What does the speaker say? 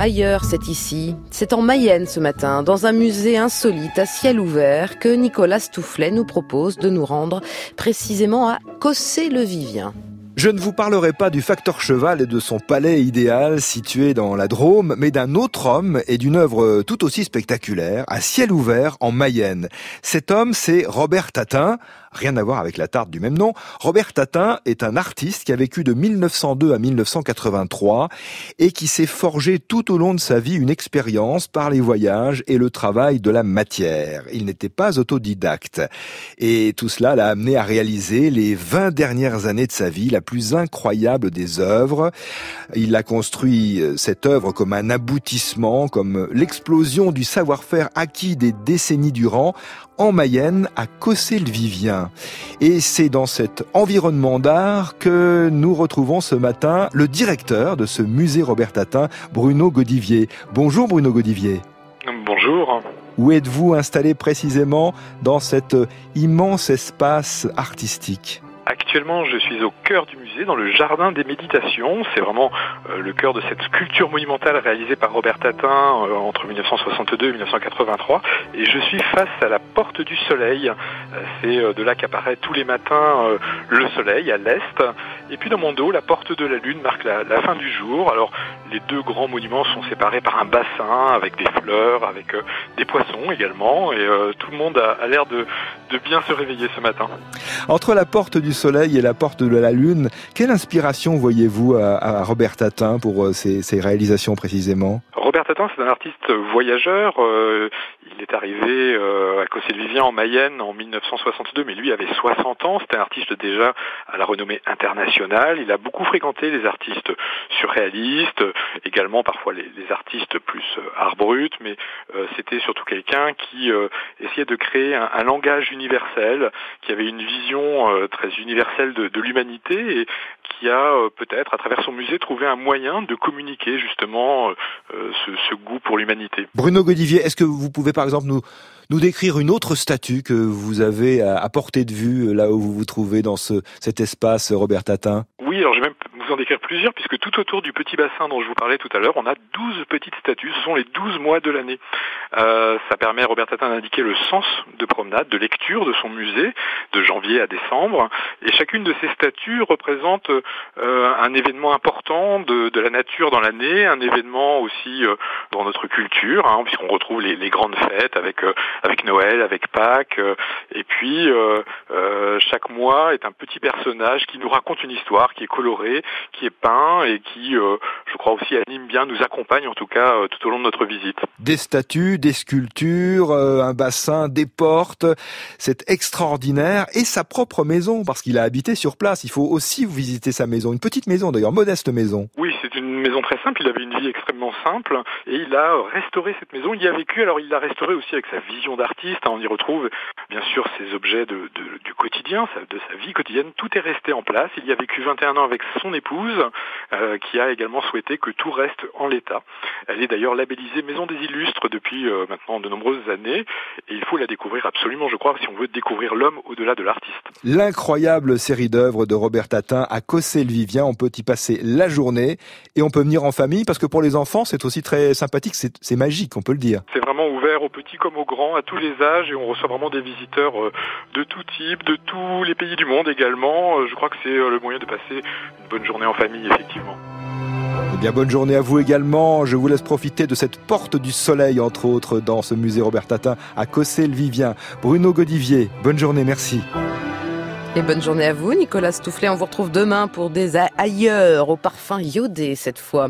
Ailleurs, c'est ici. C'est en Mayenne ce matin, dans un musée insolite à ciel ouvert, que Nicolas Stoufflet nous propose de nous rendre précisément à Cossé-le-Vivien. Je ne vous parlerai pas du facteur cheval et de son palais idéal situé dans la Drôme, mais d'un autre homme et d'une œuvre tout aussi spectaculaire, à ciel ouvert en Mayenne. Cet homme, c'est Robert Tatin, rien à voir avec la tarte du même nom. Robert Tatin est un artiste qui a vécu de 1902 à 1983 et qui s'est forgé tout au long de sa vie une expérience par les voyages et le travail de la matière. Il n'était pas autodidacte. Et tout cela l'a amené à réaliser les 20 dernières années de sa vie la plus incroyable des œuvres. Il a construit euh, cette œuvre comme un aboutissement, comme l'explosion du savoir-faire acquis des décennies durant en Mayenne, à Cossé-le-Vivien. Et c'est dans cet environnement d'art que nous retrouvons ce matin le directeur de ce musée Robert Tatin, Bruno Godivier. Bonjour Bruno Godivier. Bonjour. Où êtes-vous installé précisément dans cet immense espace artistique? Actuellement, je suis au cœur du musée, dans le jardin des méditations. C'est vraiment euh, le cœur de cette sculpture monumentale réalisée par Robert Tatin euh, entre 1962 et 1983. Et je suis face à la porte du soleil. Euh, c'est de là qu'apparaît tous les matins le soleil à l'est. Et puis dans mon dos, la porte de la lune marque la, fin du jour. Alors les deux grands monuments sont séparés par un bassin avec des fleurs, avec des poissons également. Et tout le monde a, l'air de, de bien se réveiller ce matin. Entre la porte du soleil et la porte de la lune, quelle inspiration voyez-vous à, Robert Tatin pour euh, ces réalisations précisément? Robert Tatin, c'est un artiste voyageur. Euh, il est arrivé euh, à Cossé-le-Vivien en Mayenne en 1962, mais lui avait 60 ans. C'était un artiste déjà à la renommée internationale. Il a beaucoup fréquenté les artistes surréalistes, également parfois les, artistes plus euh, art brut, mais c'était surtout quelqu'un qui essayait de créer un, langage universel, qui avait une vision très universelle de, de l'humanité et qui a peut-être, à travers son musée, trouvé un moyen de communiquer justement ce, goût pour l'humanité. Bruno Godivier, est-ce que vous pouvez par exemple nous, nous décrire une autre statue que vous avez à, portée de vue là où vous vous trouvez dans ce, cet espace Robert Tatin? Oui, alors j'ai même décrire plusieurs, puisque tout autour du petit bassin dont je vous parlais tout à l'heure, on a 12 petites statues. Ce sont les 12 mois de l'année. Euh, ça permet à Robert Tatin d'indiquer le sens de promenade, de lecture de son musée, de janvier à décembre. Et chacune de ces statues représente euh, un événement important de, de la nature dans l'année, un événement aussi euh, dans notre culture, hein, puisqu'on retrouve les, les, grandes fêtes avec, euh, avec Noël, avec Pâques. Euh, et puis, chaque mois est un petit personnage qui nous raconte une histoire, qui est colorée, qui est peint et qui, euh, je crois aussi, anime bien, nous accompagne en tout cas euh, tout au long de notre visite. Des statues, des sculptures, euh, un bassin, des portes, c'est extraordinaire et sa propre maison parce qu'il a habité sur place. Il faut aussi visiter sa maison, une petite maison d'ailleurs, modeste maison. Oui, une maison très simple. Il avait une vie extrêmement simple et il a restauré cette maison. Il y a vécu. Alors il l'a restauré aussi avec sa vision d'artiste. On y retrouve bien sûr ses objets du quotidien, de sa vie quotidienne. Tout est resté en place. Il y a vécu 21 ans avec son épouse, euh, qui a également souhaité que tout reste en l'état. Elle est d'ailleurs labellisée Maison des Illustres depuis euh, maintenant de nombreuses années, et il faut la découvrir absolument, je crois, si on veut découvrir l'homme au-delà de l'artiste. L'incroyable série d'œuvres de Robert Tatin à Cossé-le-Vivien, on peut y passer la journée, et on peut venir en famille, parce que pour les enfants, c'est aussi très sympathique, c'est magique, on peut le dire. C'est vraiment ouvert aux petits comme aux grands, à tous les âges, et on reçoit vraiment des visiteurs euh, de tout type, de tous les pays du monde également. Je crois que c'est le moyen de passer une bonne journée en famille, effectivement. Eh bien, bonne journée à vous également. Je vous laisse profiter de cette porte du soleil, entre autres, dans ce musée Robert Tatin à Cossé-le-Vivien. Bruno Godivier, bonne journée, merci. Et bonne journée à vous, Nicolas Stoufflet. On vous retrouve demain pour des ailleurs au parfum iodé cette fois.